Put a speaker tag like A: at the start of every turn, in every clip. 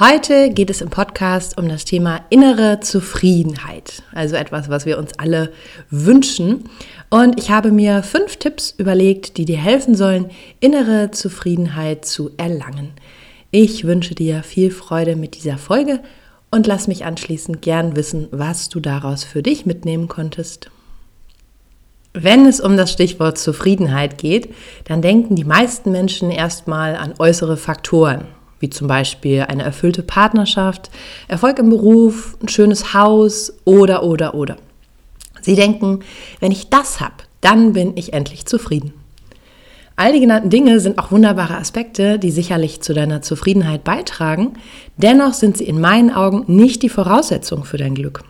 A: Heute geht es im Podcast um das Thema innere Zufriedenheit, also etwas, was wir uns alle wünschen. Und ich habe mir fünf Tipps überlegt, die dir helfen sollen, innere Zufriedenheit zu erlangen. Ich wünsche dir viel Freude mit dieser Folge und lass mich anschließend gern wissen, was du daraus für dich mitnehmen konntest. Wenn es um das Stichwort Zufriedenheit geht, dann denken die meisten Menschen erstmal an äußere Faktoren wie zum Beispiel eine erfüllte Partnerschaft, Erfolg im Beruf, ein schönes Haus oder, oder, oder. Sie denken, wenn ich das habe, dann bin ich endlich zufrieden. All die genannten Dinge sind auch wunderbare Aspekte, die sicherlich zu deiner Zufriedenheit beitragen. Dennoch sind sie in meinen Augen nicht die Voraussetzung für dein Glück.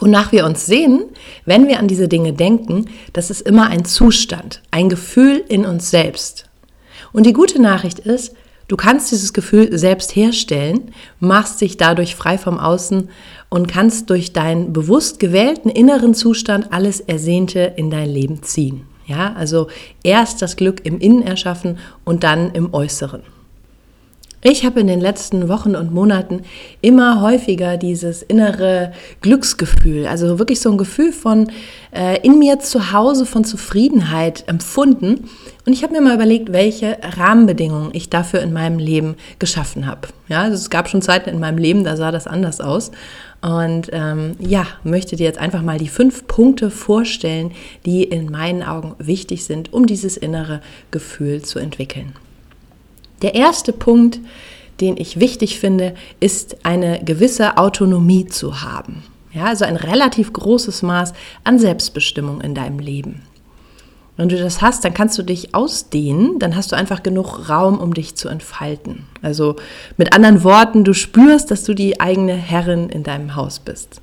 A: Wonach wir uns sehen, wenn wir an diese Dinge denken, das ist immer ein Zustand, ein Gefühl in uns selbst. Und die gute Nachricht ist, Du kannst dieses Gefühl selbst herstellen, machst dich dadurch frei vom Außen und kannst durch deinen bewusst gewählten inneren Zustand alles Ersehnte in dein Leben ziehen. Ja, also erst das Glück im Innen erschaffen und dann im Äußeren. Ich habe in den letzten Wochen und Monaten immer häufiger dieses innere Glücksgefühl, also wirklich so ein Gefühl von äh, in mir zu Hause von Zufriedenheit empfunden. Und ich habe mir mal überlegt, welche Rahmenbedingungen ich dafür in meinem Leben geschaffen habe. Ja, also es gab schon Zeiten in meinem Leben, da sah das anders aus. Und ähm, ja, möchte dir jetzt einfach mal die fünf Punkte vorstellen, die in meinen Augen wichtig sind, um dieses innere Gefühl zu entwickeln. Der erste Punkt, den ich wichtig finde, ist eine gewisse Autonomie zu haben. Ja, also ein relativ großes Maß an Selbstbestimmung in deinem Leben. Wenn du das hast, dann kannst du dich ausdehnen, dann hast du einfach genug Raum, um dich zu entfalten. Also mit anderen Worten, du spürst, dass du die eigene Herrin in deinem Haus bist.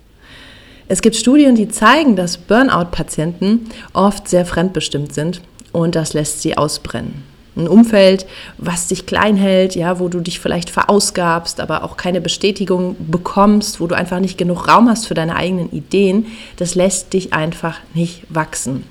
A: Es gibt Studien, die zeigen, dass Burnout-Patienten oft sehr fremdbestimmt sind und das lässt sie ausbrennen ein Umfeld, was dich klein hält, ja, wo du dich vielleicht verausgabst, aber auch keine Bestätigung bekommst, wo du einfach nicht genug Raum hast für deine eigenen Ideen, das lässt dich einfach nicht wachsen.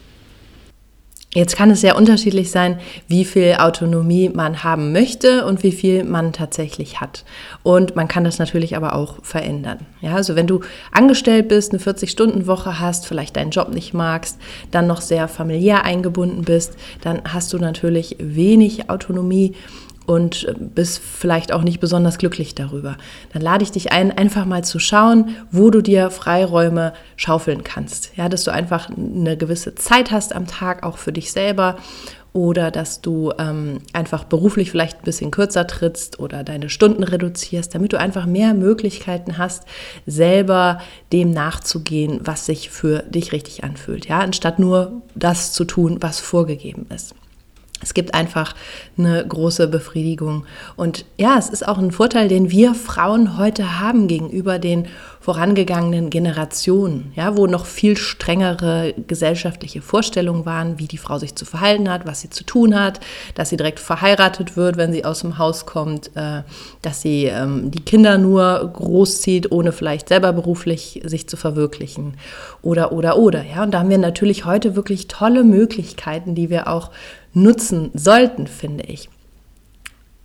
A: Jetzt kann es sehr unterschiedlich sein, wie viel Autonomie man haben möchte und wie viel man tatsächlich hat. Und man kann das natürlich aber auch verändern. Ja, also wenn du angestellt bist, eine 40-Stunden-Woche hast, vielleicht deinen Job nicht magst, dann noch sehr familiär eingebunden bist, dann hast du natürlich wenig Autonomie und bist vielleicht auch nicht besonders glücklich darüber. Dann lade ich dich ein, einfach mal zu schauen, wo du dir Freiräume schaufeln kannst. Ja, dass du einfach eine gewisse Zeit hast am Tag, auch für dich selber. Oder dass du ähm, einfach beruflich vielleicht ein bisschen kürzer trittst oder deine Stunden reduzierst, damit du einfach mehr Möglichkeiten hast, selber dem nachzugehen, was sich für dich richtig anfühlt. Ja, anstatt nur das zu tun, was vorgegeben ist. Es gibt einfach eine große Befriedigung. Und ja, es ist auch ein Vorteil, den wir Frauen heute haben gegenüber den vorangegangenen Generationen, ja, wo noch viel strengere gesellschaftliche Vorstellungen waren, wie die Frau sich zu verhalten hat, was sie zu tun hat, dass sie direkt verheiratet wird, wenn sie aus dem Haus kommt, äh, dass sie ähm, die Kinder nur großzieht, ohne vielleicht selber beruflich sich zu verwirklichen oder oder oder. Ja, und da haben wir natürlich heute wirklich tolle Möglichkeiten, die wir auch nutzen sollten, finde ich.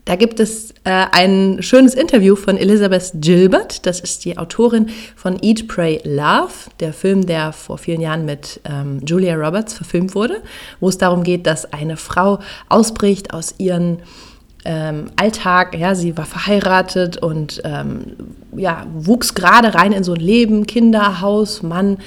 A: Da gibt es äh, ein schönes Interview von Elizabeth Gilbert. Das ist die Autorin von Eat, Pray, Love, der Film, der vor vielen Jahren mit ähm, Julia Roberts verfilmt wurde, wo es darum geht, dass eine Frau ausbricht aus ihren ähm, Alltag. Ja, sie war verheiratet und ähm, ja, wuchs gerade rein in so ein Leben, Kinder, Haus, Mann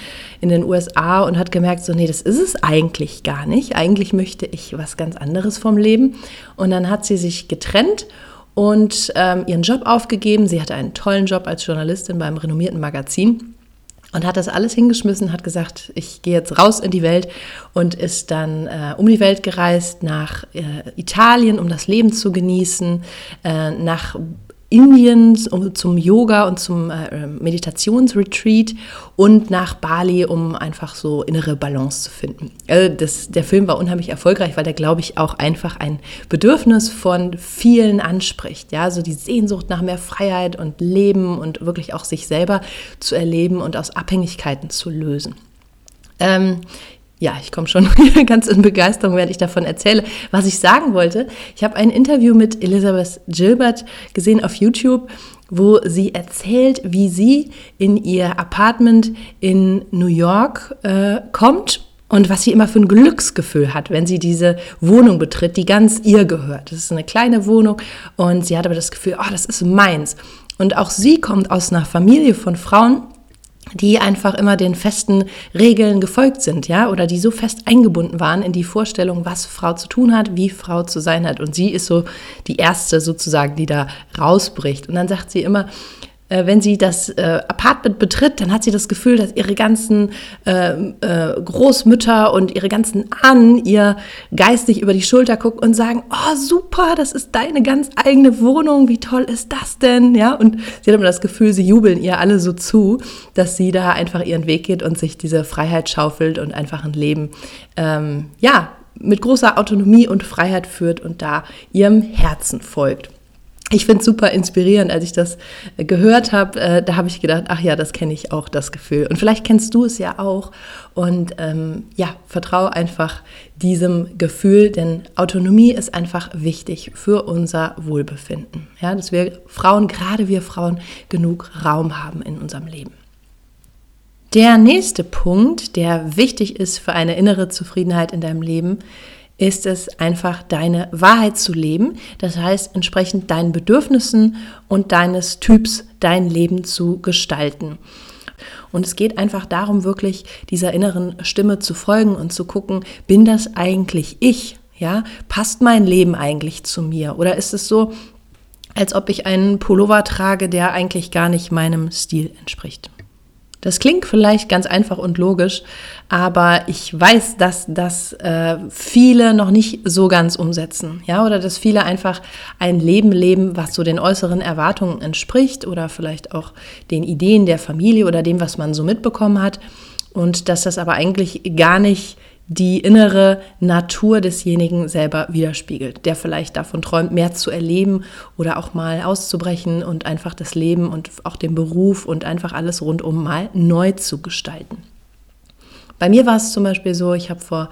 A: in den USA und hat gemerkt, so, nee, das ist es eigentlich gar nicht. Eigentlich möchte ich was ganz anderes vom Leben. Und dann hat sie sich getrennt und ähm, ihren Job aufgegeben. Sie hatte einen tollen Job als Journalistin beim renommierten Magazin und hat das alles hingeschmissen, hat gesagt, ich gehe jetzt raus in die Welt und ist dann äh, um die Welt gereist nach äh, Italien, um das Leben zu genießen, äh, nach Indien um, zum Yoga und zum äh, Meditationsretreat und nach Bali, um einfach so innere Balance zu finden. Also das, der Film war unheimlich erfolgreich, weil der, glaube ich, auch einfach ein Bedürfnis von vielen anspricht. Ja, so die Sehnsucht nach mehr Freiheit und Leben und wirklich auch sich selber zu erleben und aus Abhängigkeiten zu lösen. Ähm, ja, ich komme schon ganz in Begeisterung, während ich davon erzähle. Was ich sagen wollte, ich habe ein Interview mit Elizabeth Gilbert gesehen auf YouTube, wo sie erzählt, wie sie in ihr Apartment in New York äh, kommt und was sie immer für ein Glücksgefühl hat, wenn sie diese Wohnung betritt, die ganz ihr gehört. Das ist eine kleine Wohnung und sie hat aber das Gefühl, oh, das ist meins. Und auch sie kommt aus einer Familie von Frauen, die einfach immer den festen Regeln gefolgt sind, ja, oder die so fest eingebunden waren in die Vorstellung, was Frau zu tun hat, wie Frau zu sein hat. Und sie ist so die erste sozusagen, die da rausbricht. Und dann sagt sie immer, äh, wenn sie das äh, Apartment betritt, dann hat sie das Gefühl, dass ihre ganzen äh, äh, Großmütter und ihre ganzen Ahnen ihr geistig über die Schulter gucken und sagen, oh super, das ist deine ganz eigene Wohnung, wie toll ist das denn? Ja, und sie hat immer das Gefühl, sie jubeln ihr alle so zu, dass sie da einfach ihren Weg geht und sich diese Freiheit schaufelt und einfach ein Leben, ähm, ja, mit großer Autonomie und Freiheit führt und da ihrem Herzen folgt ich finde es super inspirierend, als ich das äh, gehört habe. Äh, da habe ich gedacht, ach ja, das kenne ich auch, das Gefühl. Und vielleicht kennst du es ja auch. Und ähm, ja, vertraue einfach diesem Gefühl, denn Autonomie ist einfach wichtig für unser Wohlbefinden. Ja, dass wir Frauen, gerade wir Frauen, genug Raum haben in unserem Leben. Der nächste Punkt, der wichtig ist für eine innere Zufriedenheit in deinem Leben, ist es einfach deine Wahrheit zu leben. Das heißt, entsprechend deinen Bedürfnissen und deines Typs dein Leben zu gestalten. Und es geht einfach darum, wirklich dieser inneren Stimme zu folgen und zu gucken, bin das eigentlich ich? Ja, passt mein Leben eigentlich zu mir? Oder ist es so, als ob ich einen Pullover trage, der eigentlich gar nicht meinem Stil entspricht? Das klingt vielleicht ganz einfach und logisch, aber ich weiß, dass das äh, viele noch nicht so ganz umsetzen, ja, oder dass viele einfach ein Leben leben, was so den äußeren Erwartungen entspricht oder vielleicht auch den Ideen der Familie oder dem, was man so mitbekommen hat. Und dass das aber eigentlich gar nicht die innere Natur desjenigen selber widerspiegelt, der vielleicht davon träumt, mehr zu erleben oder auch mal auszubrechen und einfach das Leben und auch den Beruf und einfach alles rundum mal neu zu gestalten. Bei mir war es zum Beispiel so, ich habe vor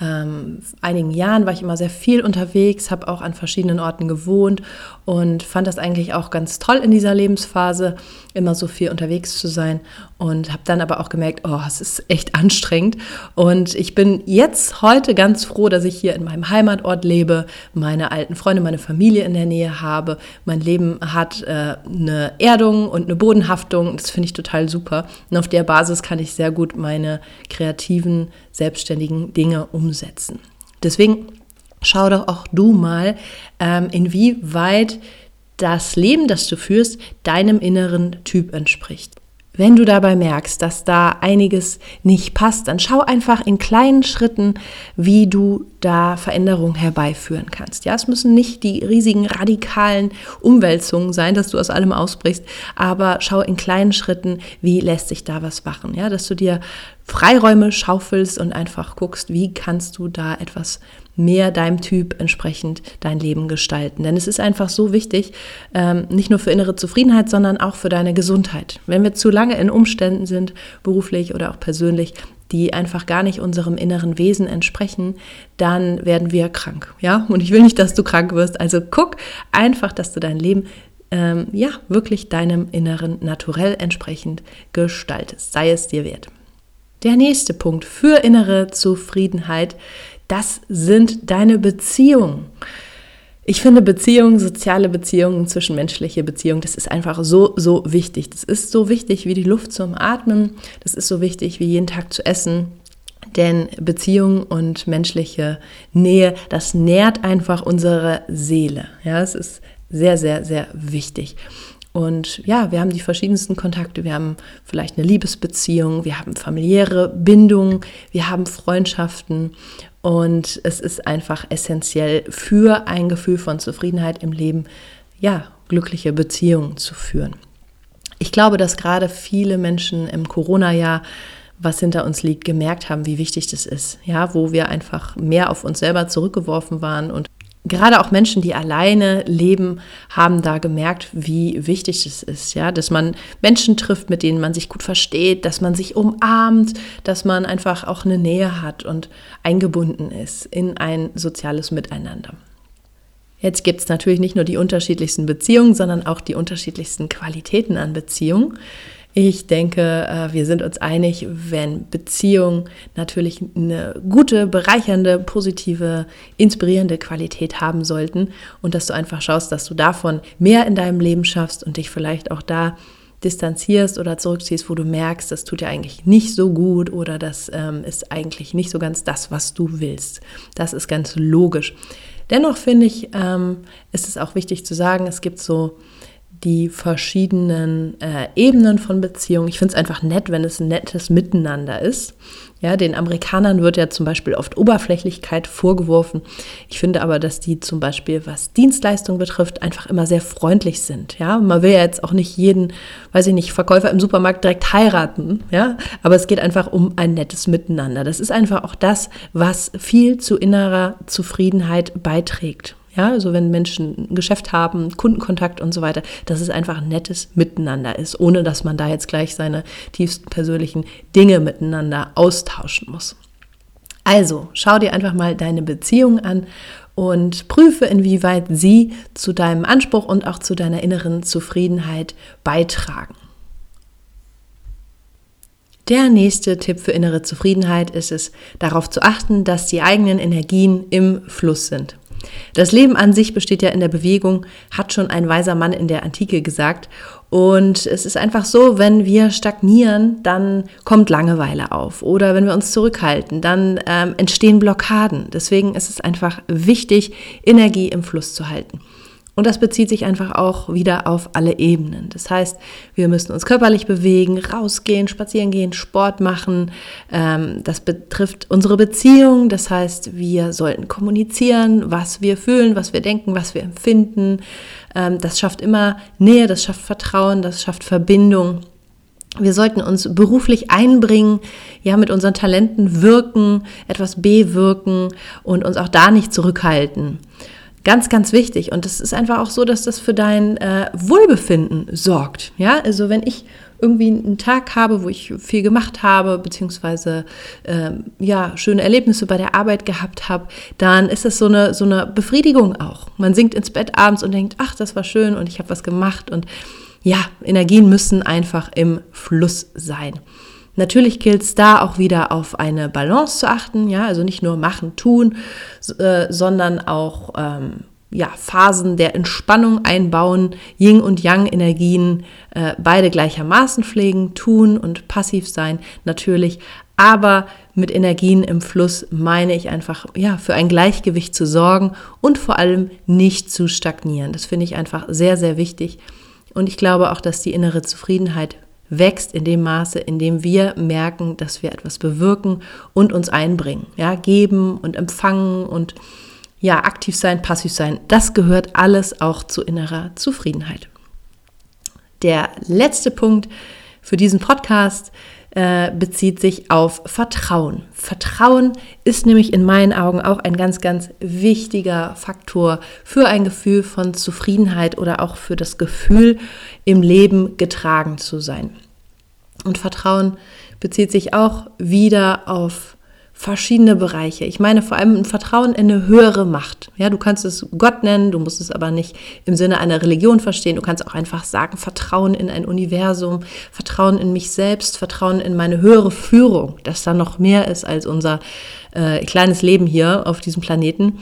A: ähm, einigen Jahren war ich immer sehr viel unterwegs, habe auch an verschiedenen Orten gewohnt und fand das eigentlich auch ganz toll in dieser Lebensphase, immer so viel unterwegs zu sein. Und habe dann aber auch gemerkt, oh, es ist echt anstrengend. Und ich bin jetzt heute ganz froh, dass ich hier in meinem Heimatort lebe, meine alten Freunde, meine Familie in der Nähe habe, mein Leben hat äh, eine Erdung und eine Bodenhaftung, das finde ich total super. Und auf der Basis kann ich sehr gut meine kreativen, selbstständigen Dinge umsetzen. Deswegen schau doch auch du mal, ähm, inwieweit das Leben, das du führst, deinem inneren Typ entspricht. Wenn du dabei merkst, dass da einiges nicht passt, dann schau einfach in kleinen Schritten, wie du da Veränderungen herbeiführen kannst. Ja, es müssen nicht die riesigen radikalen Umwälzungen sein, dass du aus allem ausbrichst, aber schau in kleinen Schritten, wie lässt sich da was machen. Ja, dass du dir Freiräume schaufelst und einfach guckst, wie kannst du da etwas mehr deinem Typ entsprechend dein Leben gestalten. Denn es ist einfach so wichtig, ähm, nicht nur für innere Zufriedenheit, sondern auch für deine Gesundheit. Wenn wir zu lange in Umständen sind, beruflich oder auch persönlich, die einfach gar nicht unserem inneren Wesen entsprechen, dann werden wir krank. Ja, und ich will nicht, dass du krank wirst. Also guck einfach, dass du dein Leben ähm, ja wirklich deinem inneren Naturell entsprechend gestaltest. Sei es dir wert. Der nächste Punkt für innere Zufriedenheit, das sind deine Beziehungen. Ich finde Beziehungen, soziale Beziehungen, zwischenmenschliche Beziehungen, das ist einfach so, so wichtig. Das ist so wichtig wie die Luft zum Atmen. Das ist so wichtig wie jeden Tag zu essen. Denn Beziehung und menschliche Nähe, das nährt einfach unsere Seele. Ja, es ist sehr, sehr, sehr wichtig. Und ja, wir haben die verschiedensten Kontakte. Wir haben vielleicht eine Liebesbeziehung, wir haben familiäre Bindungen, wir haben Freundschaften. Und es ist einfach essentiell für ein Gefühl von Zufriedenheit im Leben, ja, glückliche Beziehungen zu führen. Ich glaube, dass gerade viele Menschen im Corona-Jahr was hinter uns liegt, gemerkt haben, wie wichtig das ist. Ja, wo wir einfach mehr auf uns selber zurückgeworfen waren und gerade auch Menschen, die alleine leben, haben da gemerkt, wie wichtig es ist, ja, dass man Menschen trifft, mit denen man sich gut versteht, dass man sich umarmt, dass man einfach auch eine Nähe hat und eingebunden ist in ein soziales Miteinander. Jetzt gibt es natürlich nicht nur die unterschiedlichsten Beziehungen, sondern auch die unterschiedlichsten Qualitäten an Beziehungen. Ich denke, äh, wir sind uns einig, wenn Beziehungen natürlich eine gute, bereichernde, positive, inspirierende Qualität haben sollten und dass du einfach schaust, dass du davon mehr in deinem Leben schaffst und dich vielleicht auch da distanzierst oder zurückziehst, wo du merkst, das tut dir eigentlich nicht so gut oder das ähm, ist eigentlich nicht so ganz das, was du willst. Das ist ganz logisch. Dennoch finde ich, ähm, ist es auch wichtig zu sagen, es gibt so die verschiedenen äh, Ebenen von Beziehungen. Ich finde es einfach nett, wenn es ein nettes Miteinander ist. Ja, den Amerikanern wird ja zum Beispiel oft Oberflächlichkeit vorgeworfen. Ich finde aber, dass die zum Beispiel, was Dienstleistung betrifft, einfach immer sehr freundlich sind. Ja, man will ja jetzt auch nicht jeden, weiß ich nicht, Verkäufer im Supermarkt direkt heiraten. Ja, aber es geht einfach um ein nettes Miteinander. Das ist einfach auch das, was viel zu innerer Zufriedenheit beiträgt. Ja, also wenn Menschen ein Geschäft haben, Kundenkontakt und so weiter, dass es einfach ein nettes Miteinander ist, ohne dass man da jetzt gleich seine tiefsten persönlichen Dinge miteinander austauschen muss. Also schau dir einfach mal deine Beziehung an und prüfe, inwieweit sie zu deinem Anspruch und auch zu deiner inneren Zufriedenheit beitragen. Der nächste Tipp für innere Zufriedenheit ist es, darauf zu achten, dass die eigenen Energien im Fluss sind. Das Leben an sich besteht ja in der Bewegung, hat schon ein weiser Mann in der Antike gesagt. Und es ist einfach so, wenn wir stagnieren, dann kommt Langeweile auf. Oder wenn wir uns zurückhalten, dann ähm, entstehen Blockaden. Deswegen ist es einfach wichtig, Energie im Fluss zu halten. Und das bezieht sich einfach auch wieder auf alle Ebenen. Das heißt, wir müssen uns körperlich bewegen, rausgehen, spazieren gehen, Sport machen. Ähm, das betrifft unsere Beziehung. Das heißt, wir sollten kommunizieren, was wir fühlen, was wir denken, was wir empfinden. Ähm, das schafft immer Nähe, das schafft Vertrauen, das schafft Verbindung. Wir sollten uns beruflich einbringen, ja, mit unseren Talenten wirken, etwas bewirken und uns auch da nicht zurückhalten. Ganz, ganz wichtig. Und es ist einfach auch so, dass das für dein äh, Wohlbefinden sorgt. Ja, also wenn ich irgendwie einen Tag habe, wo ich viel gemacht habe, beziehungsweise ähm, ja, schöne Erlebnisse bei der Arbeit gehabt habe, dann ist das so eine, so eine Befriedigung auch. Man sinkt ins Bett abends und denkt, ach, das war schön und ich habe was gemacht. Und ja, Energien müssen einfach im Fluss sein. Natürlich gilt es da auch wieder auf eine Balance zu achten, ja, also nicht nur machen, tun, äh, sondern auch ähm, ja, Phasen der Entspannung einbauen, Yin und Yang Energien äh, beide gleichermaßen pflegen, tun und passiv sein, natürlich, aber mit Energien im Fluss meine ich einfach, ja, für ein Gleichgewicht zu sorgen und vor allem nicht zu stagnieren. Das finde ich einfach sehr, sehr wichtig. Und ich glaube auch, dass die innere Zufriedenheit wächst in dem Maße, in dem wir merken, dass wir etwas bewirken und uns einbringen. Ja, geben und empfangen und ja, aktiv sein, passiv sein. Das gehört alles auch zu innerer Zufriedenheit. Der letzte Punkt für diesen Podcast äh, bezieht sich auf Vertrauen. Vertrauen ist nämlich in meinen Augen auch ein ganz, ganz wichtiger Faktor für ein Gefühl von Zufriedenheit oder auch für das Gefühl, im Leben getragen zu sein. Und Vertrauen bezieht sich auch wieder auf verschiedene Bereiche. Ich meine vor allem ein Vertrauen in eine höhere Macht. Ja, du kannst es Gott nennen, du musst es aber nicht im Sinne einer Religion verstehen. Du kannst auch einfach sagen, Vertrauen in ein Universum, Vertrauen in mich selbst, Vertrauen in meine höhere Führung, dass da noch mehr ist als unser äh, kleines Leben hier auf diesem Planeten.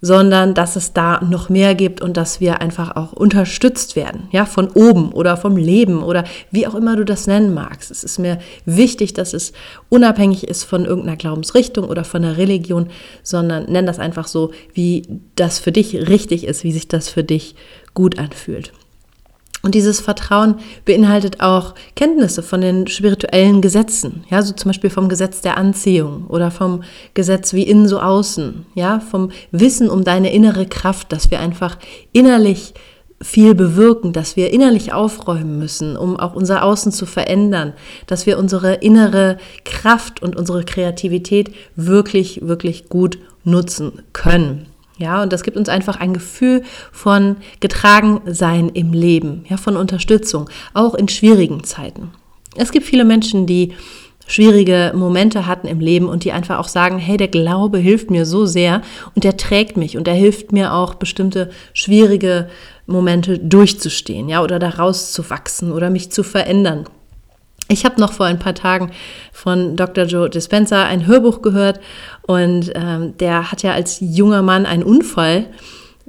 A: Sondern dass es da noch mehr gibt und dass wir einfach auch unterstützt werden, ja, von oben oder vom Leben oder wie auch immer du das nennen magst. Es ist mir wichtig, dass es unabhängig ist von irgendeiner Glaubensrichtung oder von der Religion, sondern nenn das einfach so, wie das für dich richtig ist, wie sich das für dich gut anfühlt. Und dieses Vertrauen beinhaltet auch Kenntnisse von den spirituellen Gesetzen, ja, so zum Beispiel vom Gesetz der Anziehung oder vom Gesetz wie innen so außen, ja, vom Wissen um deine innere Kraft, dass wir einfach innerlich viel bewirken, dass wir innerlich aufräumen müssen, um auch unser Außen zu verändern, dass wir unsere innere Kraft und unsere Kreativität wirklich, wirklich gut nutzen können. Ja, und das gibt uns einfach ein Gefühl von Getragensein im Leben, ja, von Unterstützung, auch in schwierigen Zeiten. Es gibt viele Menschen, die schwierige Momente hatten im Leben und die einfach auch sagen, hey, der Glaube hilft mir so sehr und der trägt mich und er hilft mir auch bestimmte schwierige Momente durchzustehen, ja, oder daraus zu wachsen oder mich zu verändern. Ich habe noch vor ein paar Tagen von Dr. Joe Dispenza ein Hörbuch gehört und ähm, der hat ja als junger Mann einen Unfall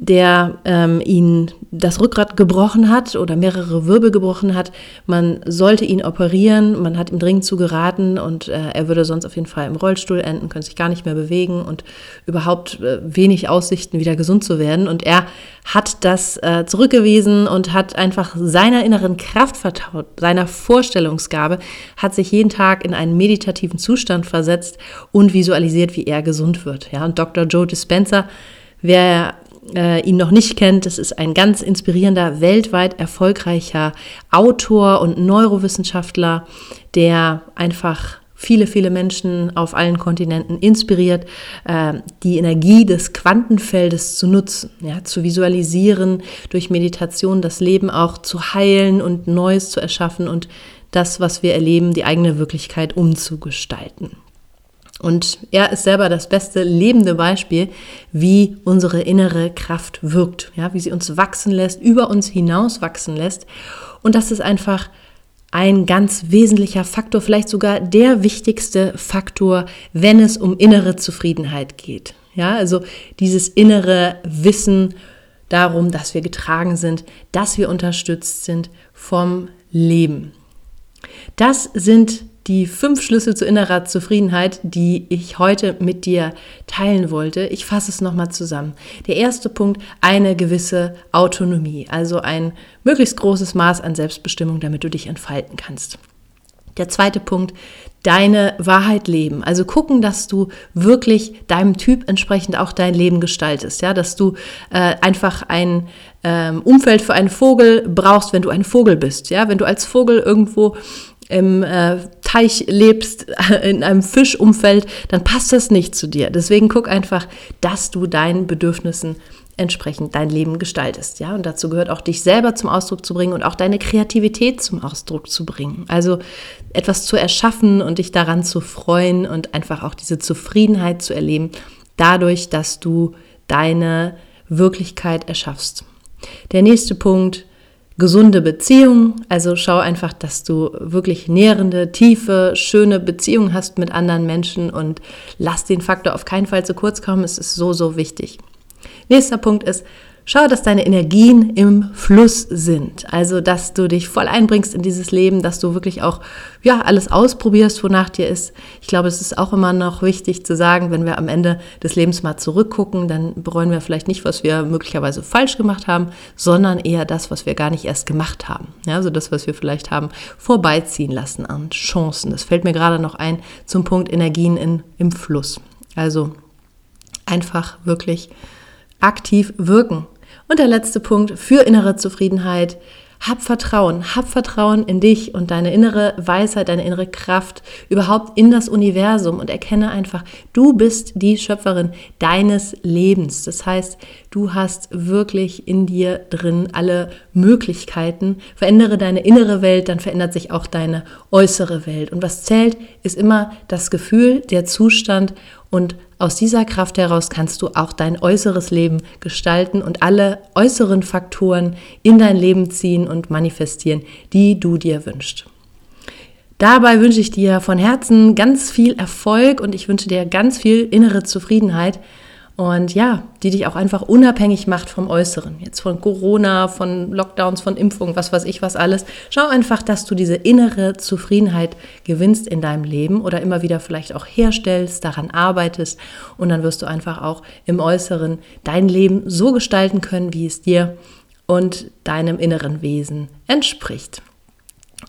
A: der ähm, ihn das Rückgrat gebrochen hat oder mehrere Wirbel gebrochen hat. Man sollte ihn operieren, man hat ihm dringend zu geraten und äh, er würde sonst auf jeden Fall im Rollstuhl enden, könnte sich gar nicht mehr bewegen und überhaupt äh, wenig Aussichten, wieder gesund zu werden. Und er hat das äh, zurückgewiesen und hat einfach seiner inneren Kraft vertraut, seiner Vorstellungsgabe, hat sich jeden Tag in einen meditativen Zustand versetzt und visualisiert, wie er gesund wird. Ja, und Dr. Joe Dispenza, wer äh, ihn noch nicht kennt, das ist ein ganz inspirierender, weltweit erfolgreicher Autor und Neurowissenschaftler, der einfach viele, viele Menschen auf allen Kontinenten inspiriert, äh, die Energie des Quantenfeldes zu nutzen, ja, zu visualisieren, durch Meditation das Leben auch zu heilen und Neues zu erschaffen und das, was wir erleben, die eigene Wirklichkeit umzugestalten. Und er ist selber das beste lebende Beispiel, wie unsere innere Kraft wirkt, ja, wie sie uns wachsen lässt, über uns hinaus wachsen lässt. Und das ist einfach ein ganz wesentlicher Faktor, vielleicht sogar der wichtigste Faktor, wenn es um innere Zufriedenheit geht. Ja, also dieses innere Wissen darum, dass wir getragen sind, dass wir unterstützt sind vom Leben. Das sind die fünf Schlüssel zu innerer Zufriedenheit, die ich heute mit dir teilen wollte. Ich fasse es nochmal zusammen. Der erste Punkt, eine gewisse Autonomie, also ein möglichst großes Maß an Selbstbestimmung, damit du dich entfalten kannst. Der zweite Punkt, deine Wahrheit leben. Also gucken, dass du wirklich deinem Typ entsprechend auch dein Leben gestaltest. Ja, dass du äh, einfach ein ähm, Umfeld für einen Vogel brauchst, wenn du ein Vogel bist. Ja, wenn du als Vogel irgendwo im äh, Teich lebst, in einem Fischumfeld, dann passt das nicht zu dir. Deswegen guck einfach, dass du deinen Bedürfnissen entsprechend dein Leben gestaltest, ja. Und dazu gehört auch dich selber zum Ausdruck zu bringen und auch deine Kreativität zum Ausdruck zu bringen. Also etwas zu erschaffen und dich daran zu freuen und einfach auch diese Zufriedenheit zu erleben, dadurch, dass du deine Wirklichkeit erschaffst. Der nächste Punkt, gesunde Beziehungen. Also schau einfach, dass du wirklich nährende, tiefe, schöne Beziehungen hast mit anderen Menschen und lass den Faktor auf keinen Fall zu kurz kommen. Es ist so, so wichtig. Nächster Punkt ist, Schau, dass deine Energien im Fluss sind. Also, dass du dich voll einbringst in dieses Leben, dass du wirklich auch, ja, alles ausprobierst, wonach dir ist. Ich glaube, es ist auch immer noch wichtig zu sagen, wenn wir am Ende des Lebens mal zurückgucken, dann bereuen wir vielleicht nicht, was wir möglicherweise falsch gemacht haben, sondern eher das, was wir gar nicht erst gemacht haben. Ja, also das, was wir vielleicht haben vorbeiziehen lassen an Chancen. Das fällt mir gerade noch ein zum Punkt Energien in, im Fluss. Also einfach wirklich aktiv wirken. Und der letzte Punkt für innere Zufriedenheit. Hab Vertrauen, hab Vertrauen in dich und deine innere Weisheit, deine innere Kraft, überhaupt in das Universum und erkenne einfach, du bist die Schöpferin deines Lebens. Das heißt, du hast wirklich in dir drin alle Möglichkeiten. Verändere deine innere Welt, dann verändert sich auch deine äußere Welt. Und was zählt, ist immer das Gefühl, der Zustand und aus dieser Kraft heraus kannst du auch dein äußeres Leben gestalten und alle äußeren Faktoren in dein Leben ziehen und manifestieren, die du dir wünschst. Dabei wünsche ich dir von Herzen ganz viel Erfolg und ich wünsche dir ganz viel innere Zufriedenheit Und ja, die dich auch einfach unabhängig macht vom Äußeren. Jetzt von Corona, von Lockdowns, von Impfungen, was weiß ich, was alles. Schau einfach, dass du diese innere Zufriedenheit gewinnst in deinem Leben oder immer wieder vielleicht auch herstellst, daran arbeitest. Und dann wirst du einfach auch im Äußeren dein Leben so gestalten können, wie es dir und deinem inneren Wesen entspricht.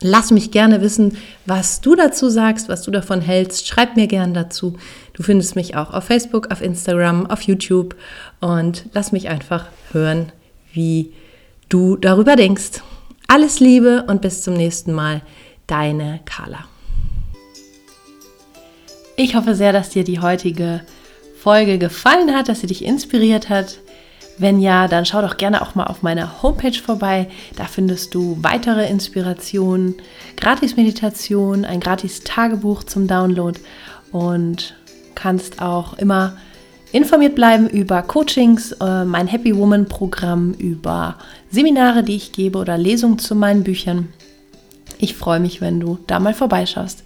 A: Lass mich gerne wissen, was du dazu sagst, was du davon hältst. Schreib mir gerne dazu. Du findest mich auch auf Facebook, auf Instagram, auf YouTube und lass mich einfach hören, wie du darüber denkst. Alles Liebe und bis zum nächsten Mal. Deine Carla. Ich hoffe sehr, dass dir die heutige Folge gefallen hat, dass sie dich inspiriert hat. Wenn ja, dann schau doch gerne auch mal auf meiner Homepage vorbei. Da findest du weitere Inspirationen, Gratis-Meditation, ein Gratis-Tagebuch zum Download und kannst auch immer informiert bleiben über Coachings, äh, mein Happy Woman Programm, über Seminare, die ich gebe oder Lesungen zu meinen Büchern. Ich freue mich, wenn du da mal vorbeischaust.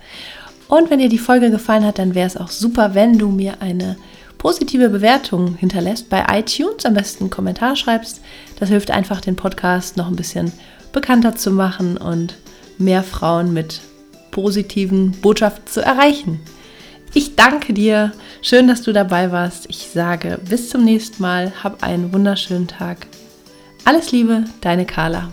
A: Und wenn dir die Folge gefallen hat, dann wäre es auch super, wenn du mir eine positive Bewertung hinterlässt bei iTunes, am besten einen Kommentar schreibst. Das hilft einfach, den Podcast noch ein bisschen bekannter zu machen und mehr Frauen mit positiven Botschaften zu erreichen. Ich danke dir. Schön, dass du dabei warst. Ich sage bis zum nächsten Mal. Hab einen wunderschönen Tag. Alles Liebe, deine Carla.